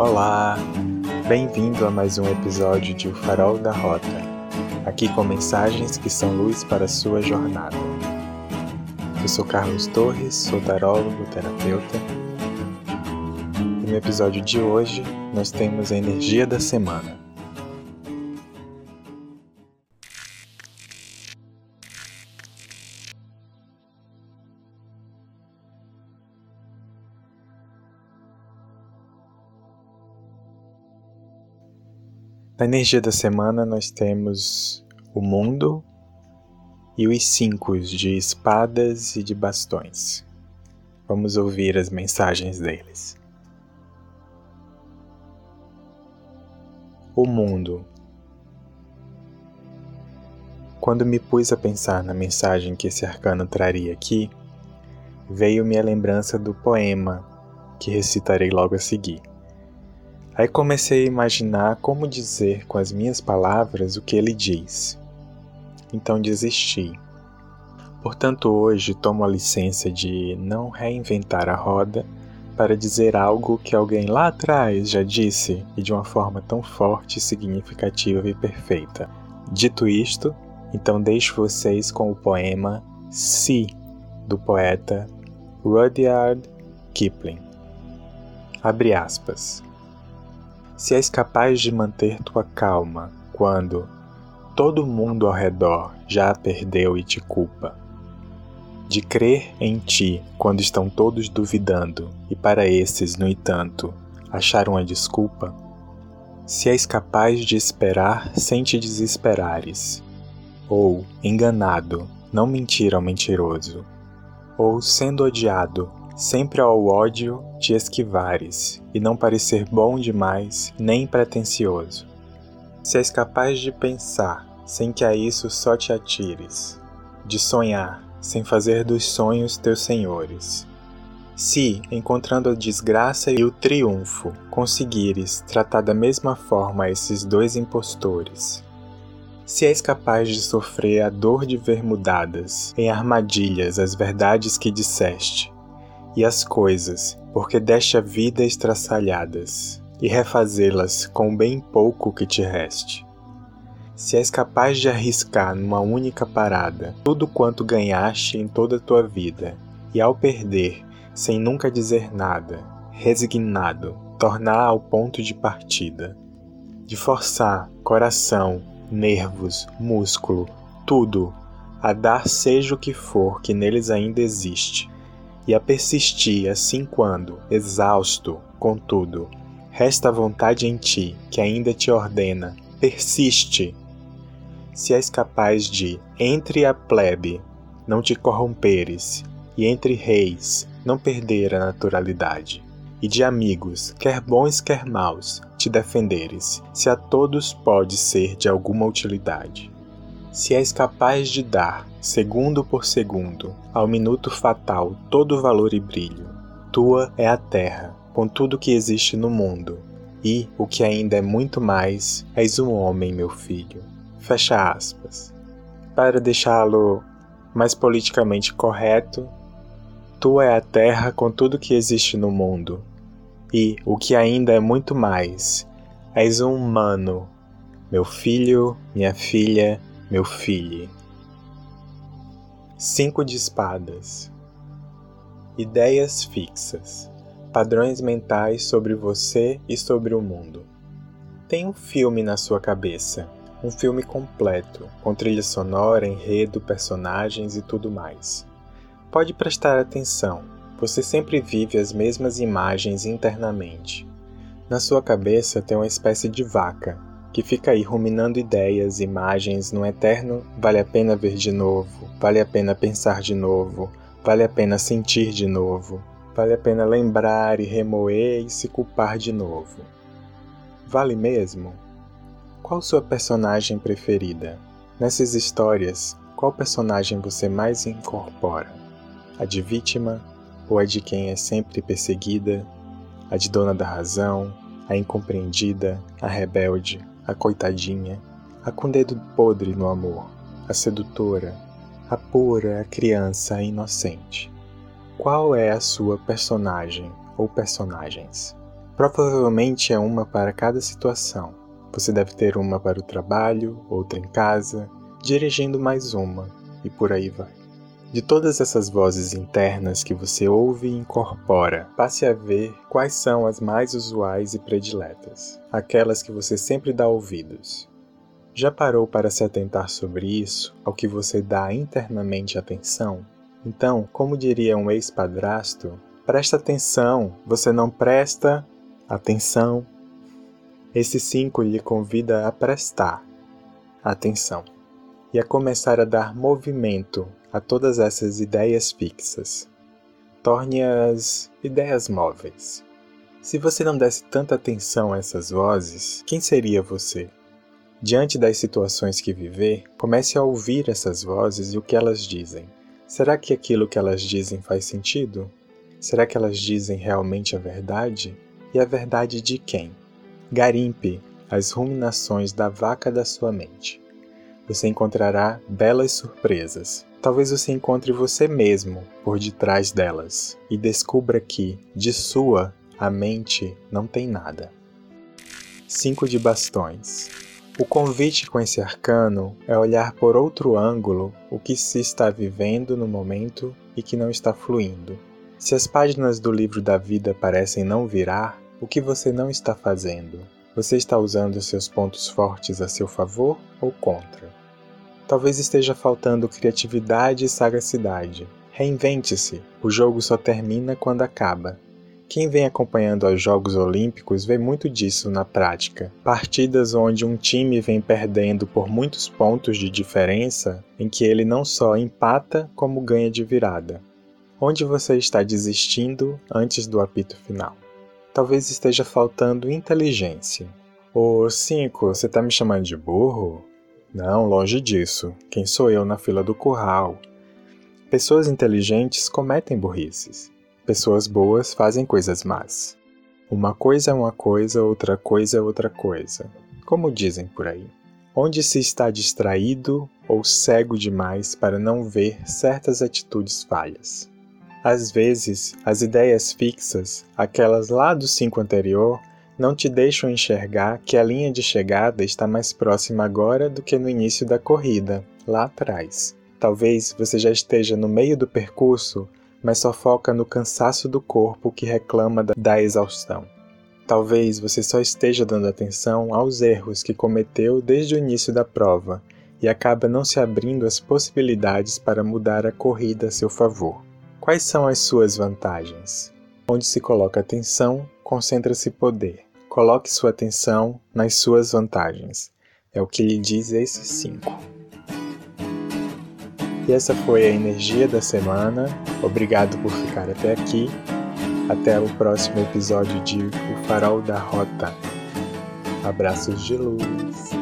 Olá, bem-vindo a mais um episódio de O Farol da Rota, aqui com mensagens que são luz para a sua jornada. Eu sou Carlos Torres, sou tarólogo, terapeuta. E no episódio de hoje nós temos a energia da semana. Na energia da semana, nós temos o mundo e os cinco de espadas e de bastões. Vamos ouvir as mensagens deles. O mundo. Quando me pus a pensar na mensagem que esse arcano traria aqui, veio-me a lembrança do poema que recitarei logo a seguir. Aí comecei a imaginar como dizer com as minhas palavras o que ele diz. Então desisti. Portanto, hoje tomo a licença de não reinventar a roda para dizer algo que alguém lá atrás já disse e de uma forma tão forte, significativa e perfeita. Dito isto, então deixo vocês com o poema Si, do poeta Rudyard Kipling. Abre aspas se és capaz de manter tua calma quando todo mundo ao redor já a perdeu e te culpa, de crer em ti quando estão todos duvidando e para esses, no entanto, achar uma desculpa, se és capaz de esperar sem te desesperares, ou, enganado, não mentir ao mentiroso, ou, sendo odiado, sempre ao ódio te esquivares, e não parecer bom demais nem pretensioso. Se és capaz de pensar, sem que a isso só te atires, de sonhar, sem fazer dos sonhos teus senhores. Se, encontrando a desgraça e o triunfo, conseguires tratar da mesma forma esses dois impostores, se és capaz de sofrer a dor de ver mudadas em armadilhas as verdades que disseste, e as coisas, porque deste a vida estraçalhadas, e refazê-las com bem pouco que te reste. Se és capaz de arriscar numa única parada tudo quanto ganhaste em toda a tua vida, e ao perder, sem nunca dizer nada, resignado, tornar ao ponto de partida, de forçar coração, nervos, músculo, tudo, a dar seja o que for que neles ainda existe, e a persistir assim quando, exausto, contudo, resta a vontade em ti que ainda te ordena, persiste. Se és capaz de, entre a plebe, não te corromperes, e entre reis, não perder a naturalidade, e de amigos, quer bons quer maus, te defenderes, se a todos pode ser de alguma utilidade se és capaz de dar, segundo por segundo, ao minuto fatal todo valor e brilho, tua é a terra, com tudo que existe no mundo, e, o que ainda é muito mais, és um homem, meu filho. Fecha aspas. Para deixá-lo mais politicamente correto, tua é a terra com tudo que existe no mundo, e, o que ainda é muito mais, és um humano, meu filho, minha filha, meu filho. Cinco de espadas. Ideias fixas. Padrões mentais sobre você e sobre o mundo. Tem um filme na sua cabeça, um filme completo, com trilha sonora, enredo, personagens e tudo mais. Pode prestar atenção, você sempre vive as mesmas imagens internamente. Na sua cabeça tem uma espécie de vaca, que fica aí ruminando ideias, imagens no eterno vale a pena ver de novo, vale a pena pensar de novo, vale a pena sentir de novo, vale a pena lembrar e remoer e se culpar de novo. Vale mesmo? Qual sua personagem preferida? Nessas histórias, qual personagem você mais incorpora? A de vítima ou a de quem é sempre perseguida? A de dona da razão, a incompreendida, a rebelde, a coitadinha, a com dedo podre no amor, a sedutora, a pura, a criança, a inocente. Qual é a sua personagem ou personagens? Provavelmente é uma para cada situação. Você deve ter uma para o trabalho, outra em casa, dirigindo mais uma, e por aí vai. De todas essas vozes internas que você ouve e incorpora, passe a ver quais são as mais usuais e prediletas, aquelas que você sempre dá ouvidos. Já parou para se atentar sobre isso, ao que você dá internamente atenção? Então, como diria um ex-padrasto, presta atenção, você não presta atenção. Esse 5 lhe convida a prestar atenção e a começar a dar movimento a todas essas ideias fixas. Torne-as ideias móveis. Se você não desse tanta atenção a essas vozes, quem seria você? Diante das situações que viver, comece a ouvir essas vozes e o que elas dizem. Será que aquilo que elas dizem faz sentido? Será que elas dizem realmente a verdade? E a verdade de quem? Garimpe as ruminações da vaca da sua mente. Você encontrará belas surpresas. Talvez você encontre você mesmo por detrás delas e descubra que, de sua, a mente não tem nada. 5 de bastões. O convite com esse arcano é olhar por outro ângulo o que se está vivendo no momento e que não está fluindo. Se as páginas do livro da vida parecem não virar, o que você não está fazendo? Você está usando seus pontos fortes a seu favor ou contra? Talvez esteja faltando criatividade e sagacidade. Reinvente-se. O jogo só termina quando acaba. Quem vem acompanhando os Jogos Olímpicos vê muito disso na prática. Partidas onde um time vem perdendo por muitos pontos de diferença, em que ele não só empata, como ganha de virada. Onde você está desistindo antes do apito final? Talvez esteja faltando inteligência. Ô 5, você tá me chamando de burro? Não, longe disso. Quem sou eu na fila do curral? Pessoas inteligentes cometem burrices. Pessoas boas fazem coisas más. Uma coisa é uma coisa, outra coisa é outra coisa. Como dizem por aí. Onde se está distraído ou cego demais para não ver certas atitudes falhas. Às vezes, as ideias fixas, aquelas lá do cinco anterior, não te deixam enxergar que a linha de chegada está mais próxima agora do que no início da corrida, lá atrás. Talvez você já esteja no meio do percurso, mas só foca no cansaço do corpo que reclama da exaustão. Talvez você só esteja dando atenção aos erros que cometeu desde o início da prova e acaba não se abrindo as possibilidades para mudar a corrida a seu favor. Quais são as suas vantagens? Onde se coloca atenção, concentra-se poder. Coloque sua atenção nas suas vantagens. É o que lhe diz esses cinco. E essa foi a energia da semana. Obrigado por ficar até aqui. Até o próximo episódio de O Farol da Rota. Abraços de luz.